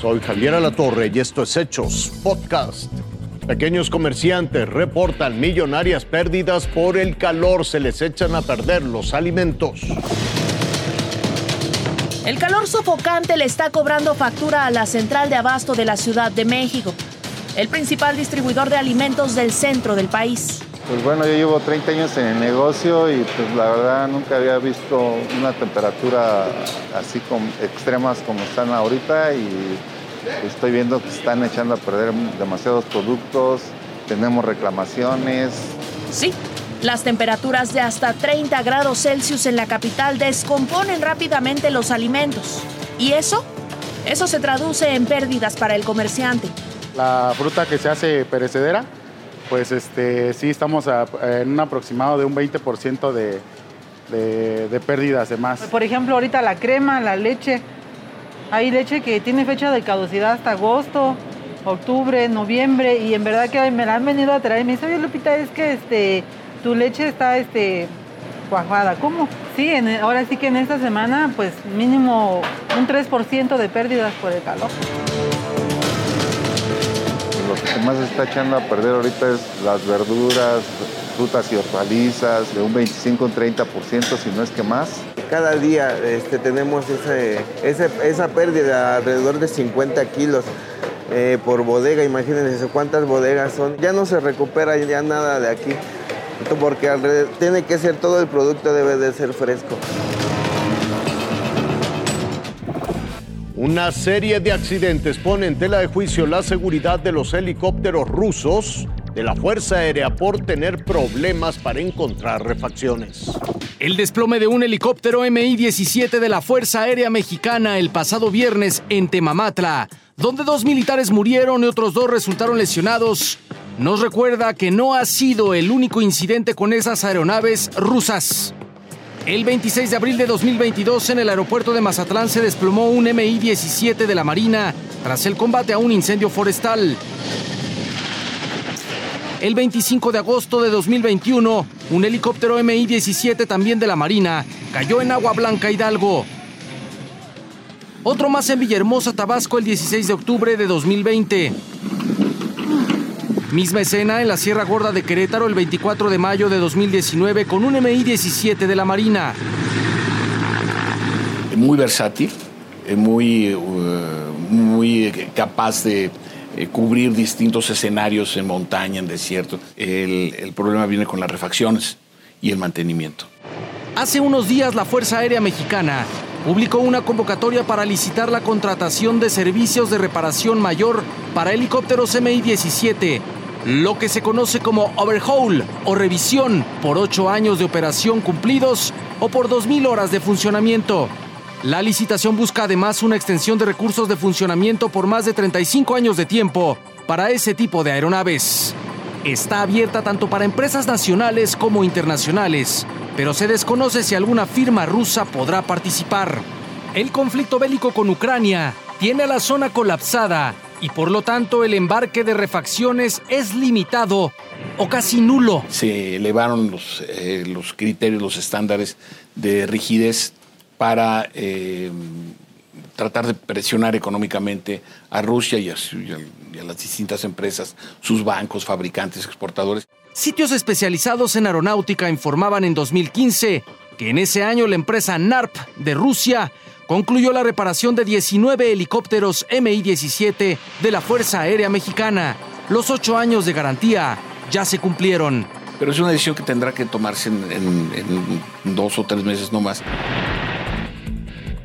Soy Javier Alatorre y esto es Hechos Podcast. Pequeños comerciantes reportan millonarias pérdidas por el calor. Se les echan a perder los alimentos. El calor sofocante le está cobrando factura a la central de abasto de la Ciudad de México, el principal distribuidor de alimentos del centro del país. Pues bueno, yo llevo 30 años en el negocio y pues la verdad nunca había visto una temperatura así como extremas como están ahorita y estoy viendo que están echando a perder demasiados productos, tenemos reclamaciones. Sí, las temperaturas de hasta 30 grados Celsius en la capital descomponen rápidamente los alimentos. ¿Y eso? Eso se traduce en pérdidas para el comerciante. La fruta que se hace perecedera, pues este, sí estamos en un aproximado de un 20% de, de, de pérdidas de más. Por ejemplo, ahorita la crema, la leche, hay leche que tiene fecha de caducidad hasta agosto, octubre, noviembre y en verdad que me la han venido a traer me dice, oye Lupita, es que este, tu leche está este, cuajada. ¿Cómo? Sí, ahora sí que en esta semana pues mínimo un 3% de pérdidas por el calor. Más se está echando a perder ahorita es las verduras, frutas y hortalizas, de un 25 un 30%, si no es que más. Cada día este, tenemos esa pérdida alrededor de 50 kilos. Eh, por bodega, imagínense cuántas bodegas son. Ya no se recupera ya nada de aquí, porque tiene que ser todo el producto debe de ser fresco. Una serie de accidentes pone en tela de juicio la seguridad de los helicópteros rusos de la Fuerza Aérea por tener problemas para encontrar refacciones. El desplome de un helicóptero MI-17 de la Fuerza Aérea Mexicana el pasado viernes en Temamatla, donde dos militares murieron y otros dos resultaron lesionados, nos recuerda que no ha sido el único incidente con esas aeronaves rusas. El 26 de abril de 2022 en el aeropuerto de Mazatlán se desplomó un MI-17 de la Marina tras el combate a un incendio forestal. El 25 de agosto de 2021, un helicóptero MI-17 también de la Marina cayó en Agua Blanca, Hidalgo. Otro más en Villahermosa, Tabasco, el 16 de octubre de 2020. Misma escena en la Sierra Gorda de Querétaro el 24 de mayo de 2019 con un MI-17 de la Marina. Muy versátil, muy, uh, muy capaz de eh, cubrir distintos escenarios en montaña, en desierto. El, el problema viene con las refacciones y el mantenimiento. Hace unos días la Fuerza Aérea Mexicana publicó una convocatoria para licitar la contratación de servicios de reparación mayor para helicópteros MI-17, lo que se conoce como overhaul o revisión por ocho años de operación cumplidos o por 2.000 horas de funcionamiento. La licitación busca además una extensión de recursos de funcionamiento por más de 35 años de tiempo para ese tipo de aeronaves. Está abierta tanto para empresas nacionales como internacionales, pero se desconoce si alguna firma rusa podrá participar. El conflicto bélico con Ucrania tiene a la zona colapsada y por lo tanto el embarque de refacciones es limitado o casi nulo. Se elevaron los, eh, los criterios, los estándares de rigidez para eh, tratar de presionar económicamente a Rusia y a, las distintas empresas, sus bancos, fabricantes, exportadores. Sitios especializados en aeronáutica informaban en 2015 que en ese año la empresa NARP de Rusia concluyó la reparación de 19 helicópteros MI-17 de la Fuerza Aérea Mexicana. Los ocho años de garantía ya se cumplieron. Pero es una decisión que tendrá que tomarse en, en dos o tres meses no más.